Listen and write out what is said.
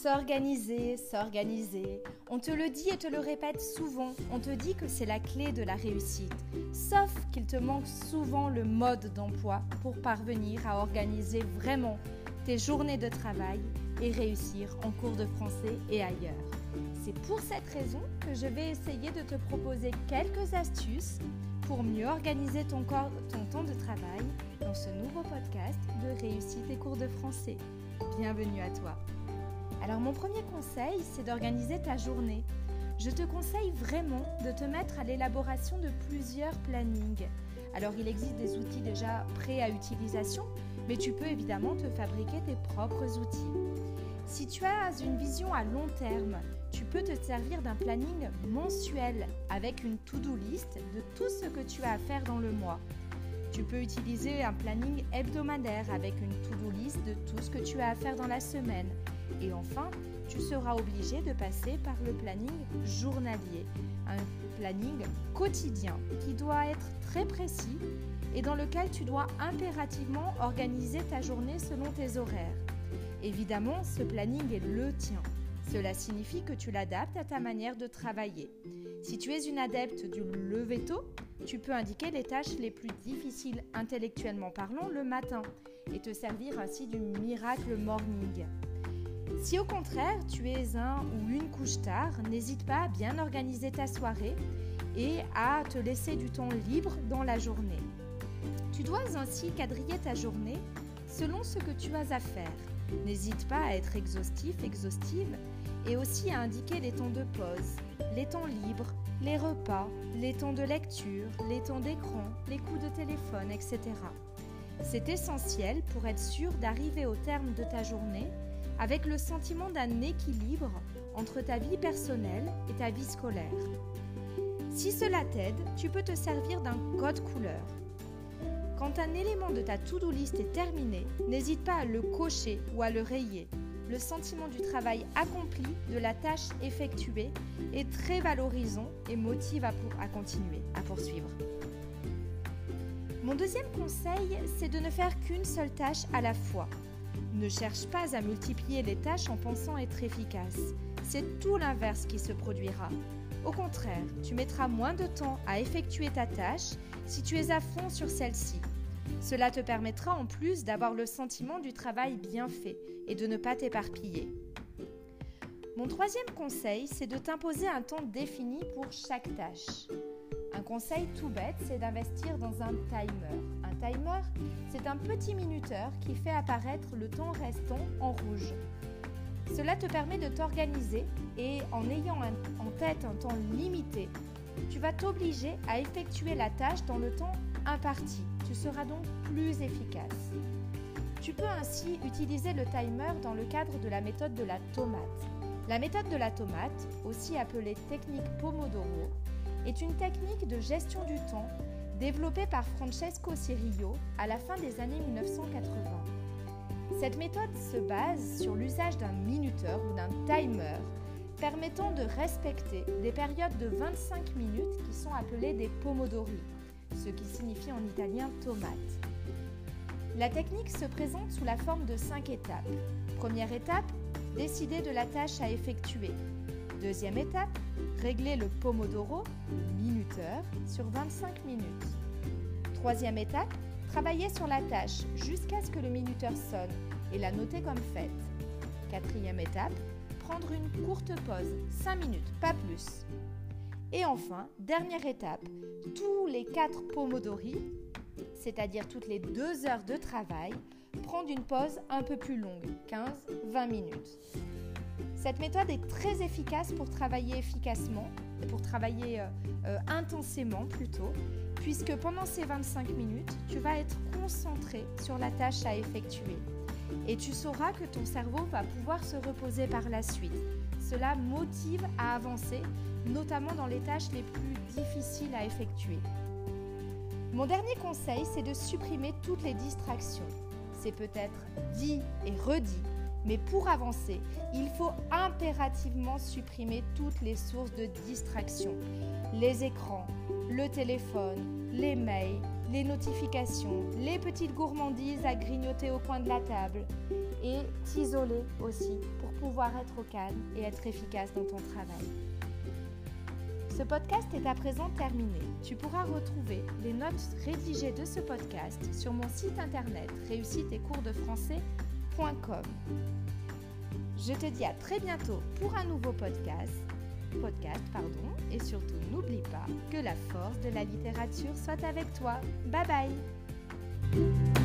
S'organiser, s'organiser. On te le dit et te le répète souvent. On te dit que c'est la clé de la réussite. Sauf qu'il te manque souvent le mode d'emploi pour parvenir à organiser vraiment tes journées de travail et réussir en cours de français et ailleurs. C'est pour cette raison que je vais essayer de te proposer quelques astuces pour mieux organiser ton, temps de travail dans ce nouveau podcast de Réussite et cours de français. Bienvenue à toi. Alors mon premier conseil, c'est d'organiser ta journée. Je te conseille vraiment de te mettre à l'élaboration de plusieurs plannings. Alors il existe des outils déjà prêts à utilisation, mais tu peux évidemment te fabriquer tes propres outils. Si tu as une vision à long terme, tu peux te servir d'un planning mensuel avec une to-do list de tout ce que tu as à faire dans le mois. Tu peux utiliser un planning hebdomadaire avec une to-do list de tout ce que tu as à faire dans la semaine. Et enfin, tu seras obligé de passer par le planning journalier, un planning quotidien qui doit être très précis et dans lequel tu dois impérativement organiser ta journée selon tes horaires. Évidemment, ce planning est le tien. Cela signifie que tu l'adaptes à ta manière de travailler. Si tu es une adepte du lever tôt, tu peux indiquer les tâches les plus difficiles intellectuellement parlant le matin et te servir ainsi du miracle morning. Si au contraire tu es un ou une couche tard, n'hésite pas à bien organiser ta soirée et à te laisser du temps libre dans la journée. Tu dois ainsi quadriller ta journée selon ce que tu as à faire. N'hésite pas à être exhaustif, exhaustive et aussi à indiquer les temps de pause, les temps libres, les repas, les temps de lecture, les temps d'écran, les coups de téléphone, etc. C'est essentiel pour être sûr d'arriver au terme de ta journée avec le sentiment d'un équilibre entre ta vie personnelle et ta vie scolaire. Si cela t'aide, tu peux te servir d'un code couleur. Quand un élément de ta to-do list est terminé, n'hésite pas à le cocher ou à le rayer. Le sentiment du travail accompli, de la tâche effectuée, est très valorisant et motive à, continuer, à poursuivre. Mon deuxième conseil, c'est de ne faire qu'une seule tâche à la fois. Ne cherche pas à multiplier les tâches en pensant être efficace. C'est tout l'inverse qui se produira. Au contraire, tu mettras moins de temps à effectuer ta tâche si tu es à fond sur celle-ci. Cela te permettra en plus d'avoir le sentiment du travail bien fait et de ne pas t'éparpiller. Mon troisième conseil, c'est de t'imposer un temps défini pour chaque tâche. Un conseil tout bête, c'est d'investir dans un timer. Un timer, c'est un petit minuteur qui fait apparaître le temps restant en rouge. Cela te permet de t'organiser et en ayant en tête un temps limité, tu vas t'obliger à effectuer la tâche dans le temps imparti. Tu seras donc plus efficace. Tu peux ainsi utiliser le timer dans le cadre de la méthode de la tomate. La méthode de la tomate, aussi appelée technique Pomodoro, est une technique de gestion du temps développée par Francesco Cirillo à la fin des années 1980. Cette méthode se base sur l'usage d'un minuteur ou d'un timer permettant de respecter des périodes de 25 minutes qui sont appelées des pomodori, ce qui signifie en italien tomate. La technique se présente sous la forme de 5 étapes. Première étape, décider de la tâche à effectuer. Deuxième étape, régler le pomodoro, minuteur, sur 25 minutes. Troisième étape, travailler sur la tâche jusqu'à ce que le minuteur sonne et la noter comme faite. Quatrième étape, prendre une courte pause, 5 minutes, pas plus. Et enfin, dernière étape, tous les 4 pomodori, c'est-à-dire toutes les 2 heures de travail, prendre une pause un peu plus longue, 15-20 minutes. Cette méthode est très efficace pour travailler efficacement, pour travailler euh, euh, intensément plutôt, puisque pendant ces 25 minutes, tu vas être concentré sur la tâche à effectuer et tu sauras que ton cerveau va pouvoir se reposer par la suite. Cela motive à avancer, notamment dans les tâches les plus difficiles à effectuer. Mon dernier conseil, c'est de supprimer toutes les distractions. C'est peut-être dit et redit, mais pour avancer, il faut impérativement supprimer toutes les sources de distraction. Les écrans, le téléphone, les mails, les notifications, les petites gourmandises à grignoter au coin de la table et t'isoler aussi pour pouvoir être au calme et être efficace dans ton travail. Ce podcast est à présent terminé. Tu pourras retrouver les notes rédigées de ce podcast sur mon site internet réussite et cours de français.com. Je te dis à très bientôt pour un nouveau podcast. Podcast, pardon, et surtout n'oublie pas que la force de la littérature soit avec toi. Bye bye